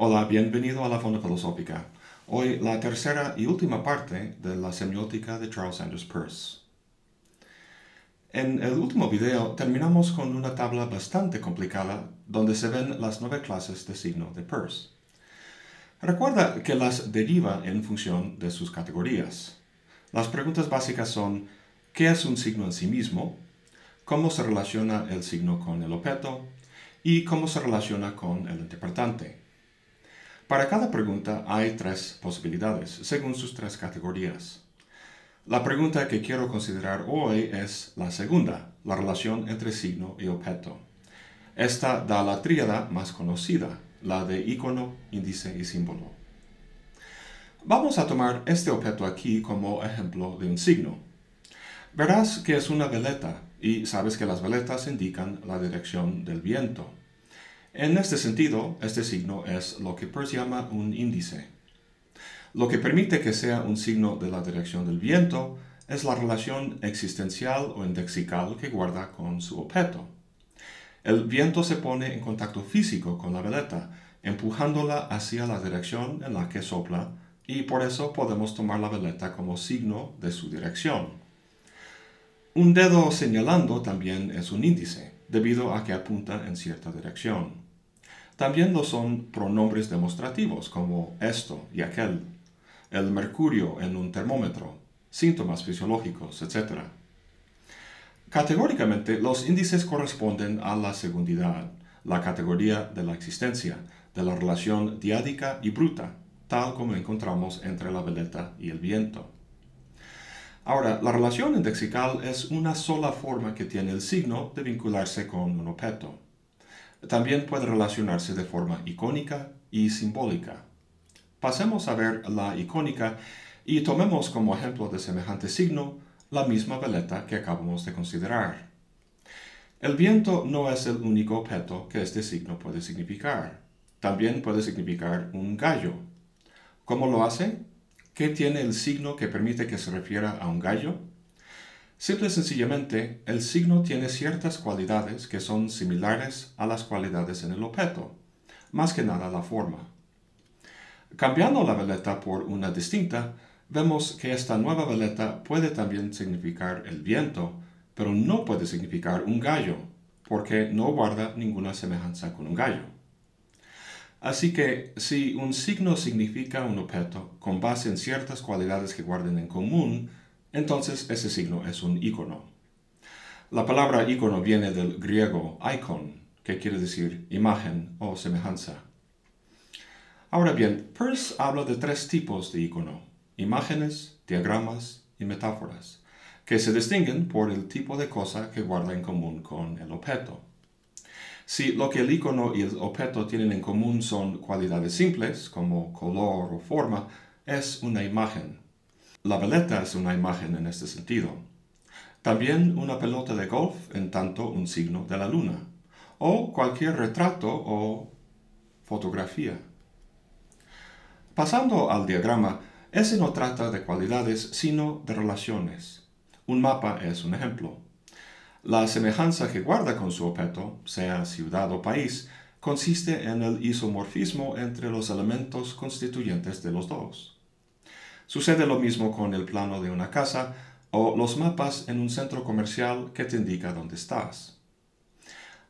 Hola, bienvenido a la Fonda Filosófica. Hoy la tercera y última parte de la semiótica de Charles Sanders Peirce. En el último video terminamos con una tabla bastante complicada donde se ven las nueve clases de signo de Peirce. Recuerda que las deriva en función de sus categorías. Las preguntas básicas son ¿qué es un signo en sí mismo? ¿Cómo se relaciona el signo con el objeto? ¿Y cómo se relaciona con el interpretante? Para cada pregunta hay tres posibilidades, según sus tres categorías. La pregunta que quiero considerar hoy es la segunda, la relación entre signo y objeto. Esta da la tríada más conocida, la de icono, índice y símbolo. Vamos a tomar este objeto aquí como ejemplo de un signo. Verás que es una veleta y sabes que las veletas indican la dirección del viento. En este sentido, este signo es lo que Peirce llama un índice. Lo que permite que sea un signo de la dirección del viento es la relación existencial o indexical que guarda con su objeto. El viento se pone en contacto físico con la veleta, empujándola hacia la dirección en la que sopla, y por eso podemos tomar la veleta como signo de su dirección. Un dedo señalando también es un índice, debido a que apunta en cierta dirección. También lo son pronombres demostrativos como esto y aquel, el mercurio en un termómetro, síntomas fisiológicos, etc. Categóricamente, los índices corresponden a la segundidad, la categoría de la existencia, de la relación diádica y bruta, tal como encontramos entre la veleta y el viento. Ahora, la relación indexical es una sola forma que tiene el signo de vincularse con un objeto. También puede relacionarse de forma icónica y simbólica. Pasemos a ver la icónica y tomemos como ejemplo de semejante signo la misma veleta que acabamos de considerar. El viento no es el único objeto que este signo puede significar. También puede significar un gallo. ¿Cómo lo hace? ¿Qué tiene el signo que permite que se refiera a un gallo? Simple y sencillamente, el signo tiene ciertas cualidades que son similares a las cualidades en el objeto, más que nada la forma. Cambiando la veleta por una distinta, vemos que esta nueva veleta puede también significar el viento, pero no puede significar un gallo, porque no guarda ninguna semejanza con un gallo. Así que si un signo significa un objeto con base en ciertas cualidades que guarden en común, entonces ese signo es un icono. La palabra icono viene del griego icon, que quiere decir imagen o semejanza. Ahora bien, Peirce habla de tres tipos de icono, imágenes, diagramas y metáforas, que se distinguen por el tipo de cosa que guarda en común con el objeto. Si lo que el icono y el objeto tienen en común son cualidades simples, como color o forma, es una imagen. La veleta es una imagen en este sentido. También una pelota de golf en tanto un signo de la luna. O cualquier retrato o fotografía. Pasando al diagrama, ese no trata de cualidades sino de relaciones. Un mapa es un ejemplo. La semejanza que guarda con su objeto, sea ciudad o país, consiste en el isomorfismo entre los elementos constituyentes de los dos. Sucede lo mismo con el plano de una casa o los mapas en un centro comercial que te indica dónde estás.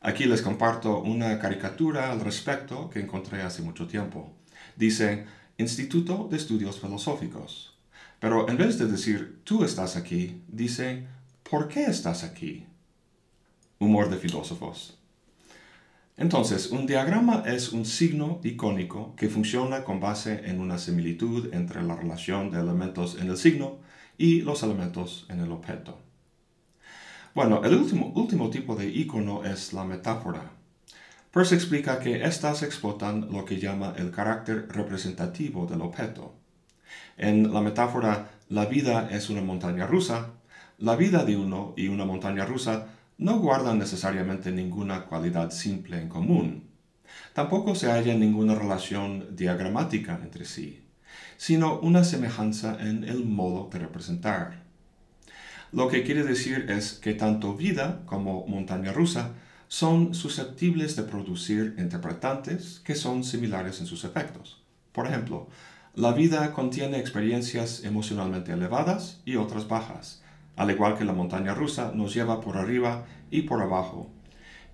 Aquí les comparto una caricatura al respecto que encontré hace mucho tiempo. Dice Instituto de Estudios Filosóficos. Pero en vez de decir tú estás aquí, dice ¿por qué estás aquí? Humor de filósofos. Entonces, un diagrama es un signo icónico que funciona con base en una similitud entre la relación de elementos en el signo y los elementos en el objeto. Bueno, el último, último tipo de icono es la metáfora. Peirce explica que éstas explotan lo que llama el carácter representativo del objeto. En la metáfora, la vida es una montaña rusa, la vida de uno y una montaña rusa no guardan necesariamente ninguna cualidad simple en común. Tampoco se halla ninguna relación diagramática entre sí, sino una semejanza en el modo de representar. Lo que quiere decir es que tanto vida como montaña rusa son susceptibles de producir interpretantes que son similares en sus efectos. Por ejemplo, la vida contiene experiencias emocionalmente elevadas y otras bajas, al igual que la montaña rusa nos lleva por arriba y por abajo,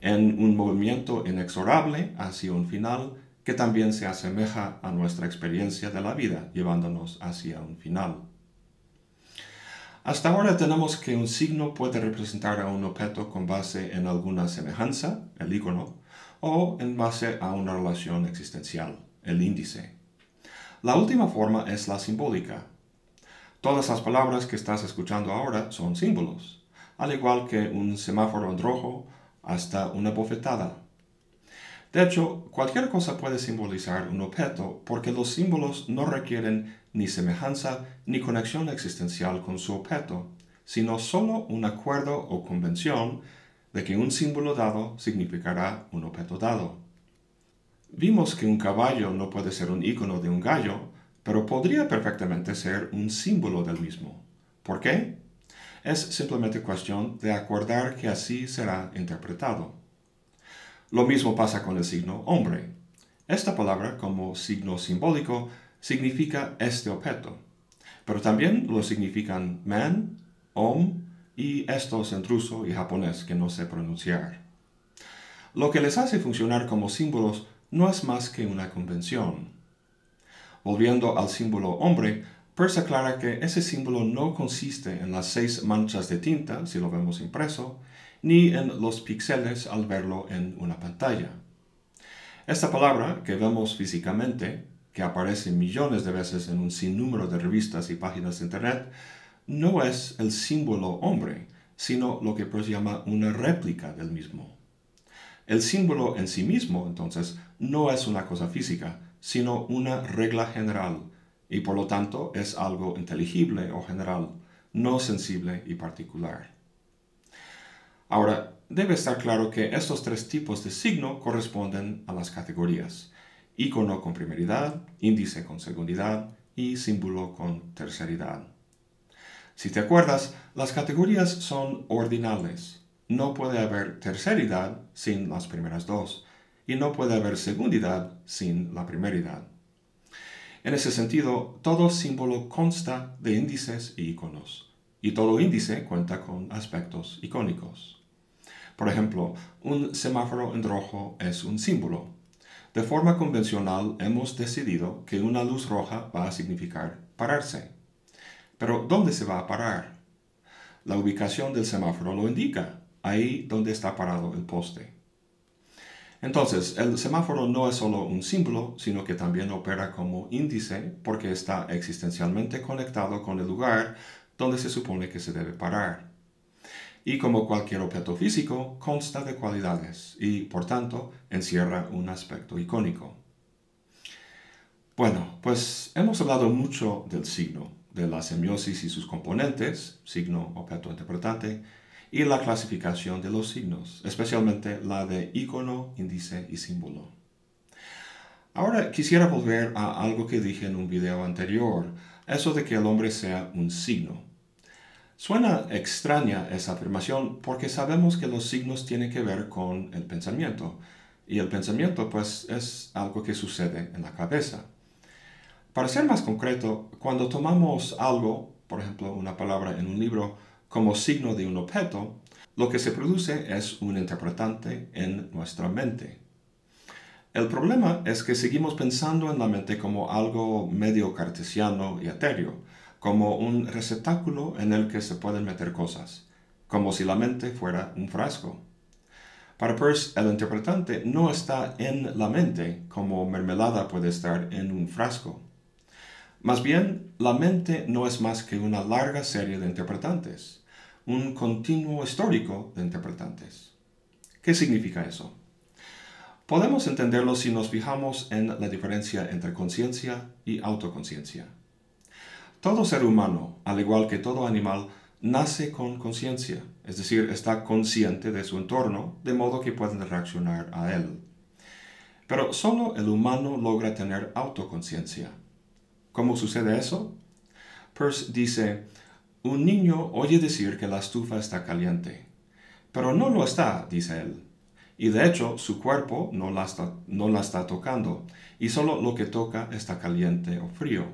en un movimiento inexorable hacia un final que también se asemeja a nuestra experiencia de la vida, llevándonos hacia un final. Hasta ahora tenemos que un signo puede representar a un objeto con base en alguna semejanza, el icono, o en base a una relación existencial, el índice. La última forma es la simbólica. Todas las palabras que estás escuchando ahora son símbolos, al igual que un semáforo en rojo hasta una bofetada. De hecho, cualquier cosa puede simbolizar un objeto porque los símbolos no requieren ni semejanza ni conexión existencial con su objeto, sino solo un acuerdo o convención de que un símbolo dado significará un objeto dado. Vimos que un caballo no puede ser un icono de un gallo, pero podría perfectamente ser un símbolo del mismo. ¿Por qué? Es simplemente cuestión de acordar que así será interpretado. Lo mismo pasa con el signo hombre. Esta palabra, como signo simbólico, significa este objeto, pero también lo significan man, om y estos en ruso y japonés que no sé pronunciar. Lo que les hace funcionar como símbolos no es más que una convención. Volviendo al símbolo hombre, Peirce aclara que ese símbolo no consiste en las seis manchas de tinta, si lo vemos impreso, ni en los píxeles al verlo en una pantalla. Esta palabra, que vemos físicamente, que aparece millones de veces en un sinnúmero de revistas y páginas de Internet, no es el símbolo hombre, sino lo que Peirce llama una réplica del mismo. El símbolo en sí mismo, entonces, no es una cosa física, sino una regla general, y por lo tanto es algo inteligible o general, no sensible y particular. Ahora, debe estar claro que estos tres tipos de signo corresponden a las categorías, icono con primeridad, índice con segundidad y símbolo con terceridad. Si te acuerdas, las categorías son ordinales, no puede haber terceridad sin las primeras dos, y no puede haber segundidad sin la primeridad. En ese sentido, todo símbolo consta de índices y iconos, y todo índice cuenta con aspectos icónicos. Por ejemplo, un semáforo en rojo es un símbolo. De forma convencional hemos decidido que una luz roja va a significar pararse. Pero ¿dónde se va a parar? La ubicación del semáforo lo indica ahí donde está parado el poste. Entonces, el semáforo no es solo un símbolo, sino que también opera como índice porque está existencialmente conectado con el lugar donde se supone que se debe parar. Y como cualquier objeto físico, consta de cualidades y, por tanto, encierra un aspecto icónico. Bueno, pues hemos hablado mucho del signo, de la semiosis y sus componentes, signo, objeto interpretante, y la clasificación de los signos, especialmente la de icono, índice y símbolo. Ahora quisiera volver a algo que dije en un video anterior, eso de que el hombre sea un signo. Suena extraña esa afirmación porque sabemos que los signos tienen que ver con el pensamiento, y el pensamiento pues es algo que sucede en la cabeza. Para ser más concreto, cuando tomamos algo, por ejemplo una palabra en un libro, como signo de un objeto, lo que se produce es un interpretante en nuestra mente. El problema es que seguimos pensando en la mente como algo medio cartesiano y etéreo, como un receptáculo en el que se pueden meter cosas, como si la mente fuera un frasco. Para Peirce, el interpretante no está en la mente como mermelada puede estar en un frasco. Más bien, la mente no es más que una larga serie de interpretantes un continuo histórico de interpretantes. ¿Qué significa eso? Podemos entenderlo si nos fijamos en la diferencia entre conciencia y autoconciencia. Todo ser humano, al igual que todo animal, nace con conciencia, es decir, está consciente de su entorno, de modo que pueden reaccionar a él. Pero solo el humano logra tener autoconciencia. ¿Cómo sucede eso? Peirce dice, un niño oye decir que la estufa está caliente, pero no lo está, dice él. y de hecho su cuerpo no la, está, tocando, y solo lo que toca está caliente o frío.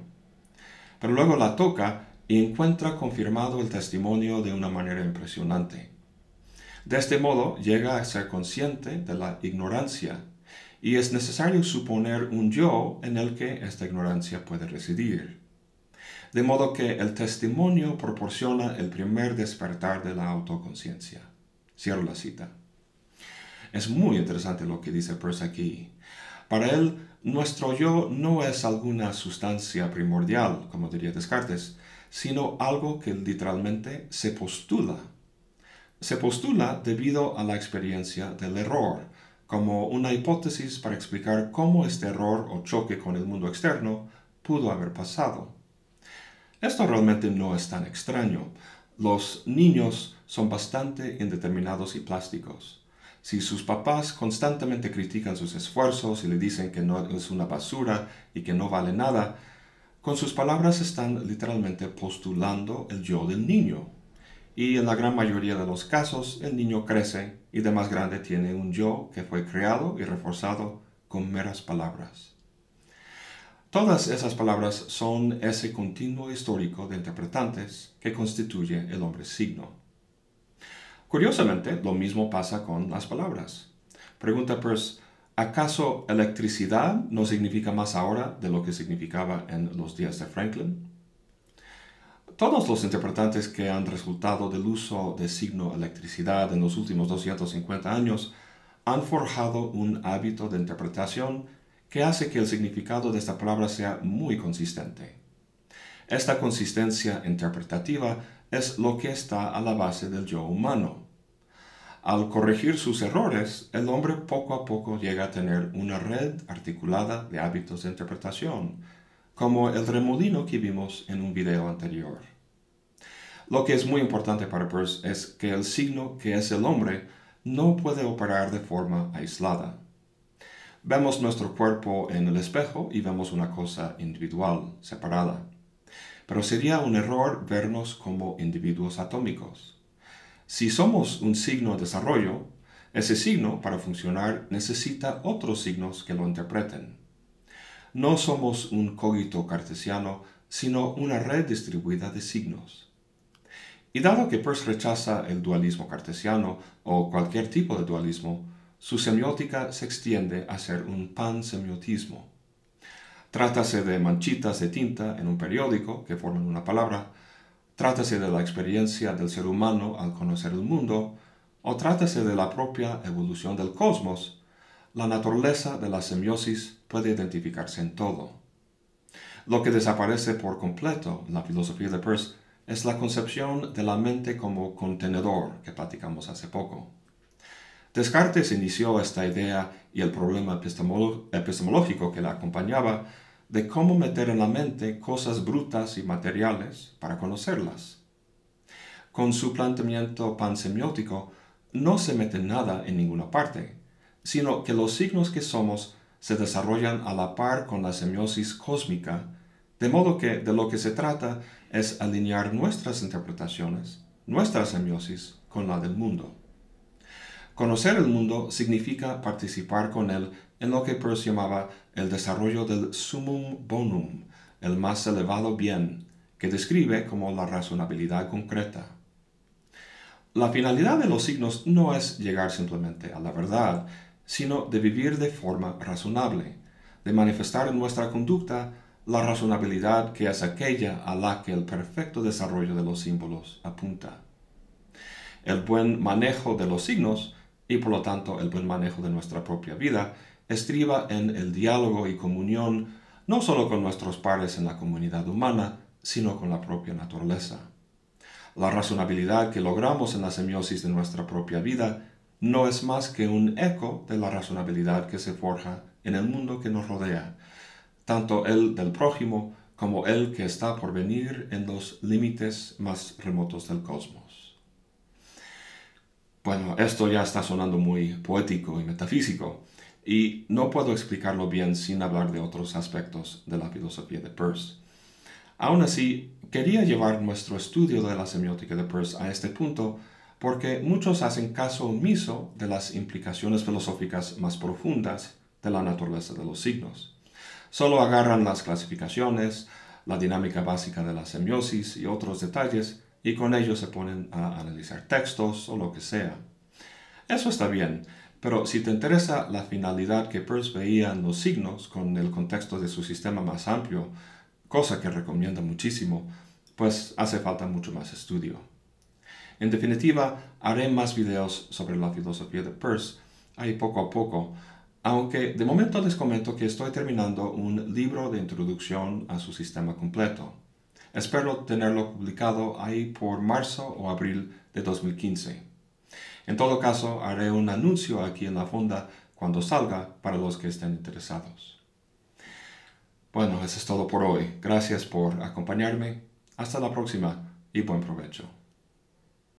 Pero luego la toca y encuentra confirmado el testimonio de una manera impresionante. De este modo llega a ser consciente de la ignorancia, y es necesario suponer un yo en el que esta ignorancia puede residir. De modo que el testimonio proporciona el primer despertar de la autoconciencia. Cierro la cita. Es muy interesante lo que dice Peirce aquí. Para él, nuestro yo no es alguna sustancia primordial, como diría Descartes, sino algo que literalmente se postula. Se postula debido a la experiencia del error, como una hipótesis para explicar cómo este error o choque con el mundo externo pudo haber pasado. Esto realmente no es tan extraño. Los niños son bastante indeterminados y plásticos. Si sus papás constantemente critican sus esfuerzos y le dicen que no es una basura y que no vale nada, con sus palabras están literalmente postulando el yo del niño. Y en la gran mayoría de los casos, el niño crece y de más grande tiene un yo que fue creado y reforzado con meras palabras. Todas esas palabras son ese continuo histórico de interpretantes que constituye el hombre signo. Curiosamente, lo mismo pasa con las palabras. Pregunta Peirce, ¿acaso electricidad no significa más ahora de lo que significaba en los días de Franklin? Todos los interpretantes que han resultado del uso de signo electricidad en los últimos 250 años han forjado un hábito de interpretación que hace que el significado de esta palabra sea muy consistente. Esta consistencia interpretativa es lo que está a la base del yo humano. Al corregir sus errores, el hombre poco a poco llega a tener una red articulada de hábitos de interpretación, como el remolino que vimos en un video anterior. Lo que es muy importante para Peirce es que el signo que es el hombre no puede operar de forma aislada. Vemos nuestro cuerpo en el espejo y vemos una cosa individual, separada pero sería un error vernos como individuos atómicos. Si somos un signo de desarrollo, ese signo, para funcionar, necesita otros signos que lo interpreten. No somos un cogito cartesiano, sino una red distribuida de signos. Y dado que Peirce rechaza el dualismo cartesiano o cualquier tipo de dualismo, su semiótica se extiende a ser un pansemiotismo. Trátase de manchitas de tinta en un periódico que forman una palabra, trátase de la experiencia del ser humano al conocer el mundo, o trátase de la propia evolución del cosmos, la naturaleza de la semiosis puede identificarse en todo. Lo que desaparece por completo en la filosofía de Peirce es la concepción de la mente como contenedor que platicamos hace poco. Descartes inició esta idea y el problema epistemológico que la acompañaba de cómo meter en la mente cosas brutas y materiales para conocerlas. Con su planteamiento pansemiótico no se mete nada en ninguna parte, sino que los signos que somos se desarrollan a la par con la semiosis cósmica, de modo que de lo que se trata es alinear nuestras interpretaciones, nuestra semiosis, con la del mundo. Conocer el mundo significa participar con él en lo que Peirce llamaba el desarrollo del summum bonum, el más elevado bien, que describe como la razonabilidad concreta. La finalidad de los signos no es llegar simplemente a la verdad, sino de vivir de forma razonable, de manifestar en nuestra conducta la razonabilidad que es aquella a la que el perfecto desarrollo de los símbolos apunta. El buen manejo de los signos y por lo tanto el buen manejo de nuestra propia vida, estriba en el diálogo y comunión no solo con nuestros pares en la comunidad humana, sino con la propia naturaleza. La razonabilidad que logramos en la semiosis de nuestra propia vida no es más que un eco de la razonabilidad que se forja en el mundo que nos rodea, tanto el del prójimo como el que está por venir en los límites más remotos del cosmos. Bueno, esto ya está sonando muy poético y metafísico, y no puedo explicarlo bien sin hablar de otros aspectos de la filosofía de Peirce. Aún así, quería llevar nuestro estudio de la semiótica de Peirce a este punto porque muchos hacen caso omiso de las implicaciones filosóficas más profundas de la naturaleza de los signos. Solo agarran las clasificaciones, la dinámica básica de la semiosis y otros detalles y con ellos se ponen a analizar textos o lo que sea. Eso está bien, pero si te interesa la finalidad que Peirce veía en los signos con el contexto de su sistema más amplio, cosa que recomienda muchísimo, pues hace falta mucho más estudio. En definitiva, haré más videos sobre la filosofía de Peirce, ahí poco a poco, aunque de momento les comento que estoy terminando un libro de introducción a su sistema completo. Espero tenerlo publicado ahí por marzo o abril de 2015. En todo caso, haré un anuncio aquí en la fonda cuando salga para los que estén interesados. Bueno, eso es todo por hoy. Gracias por acompañarme. Hasta la próxima y buen provecho.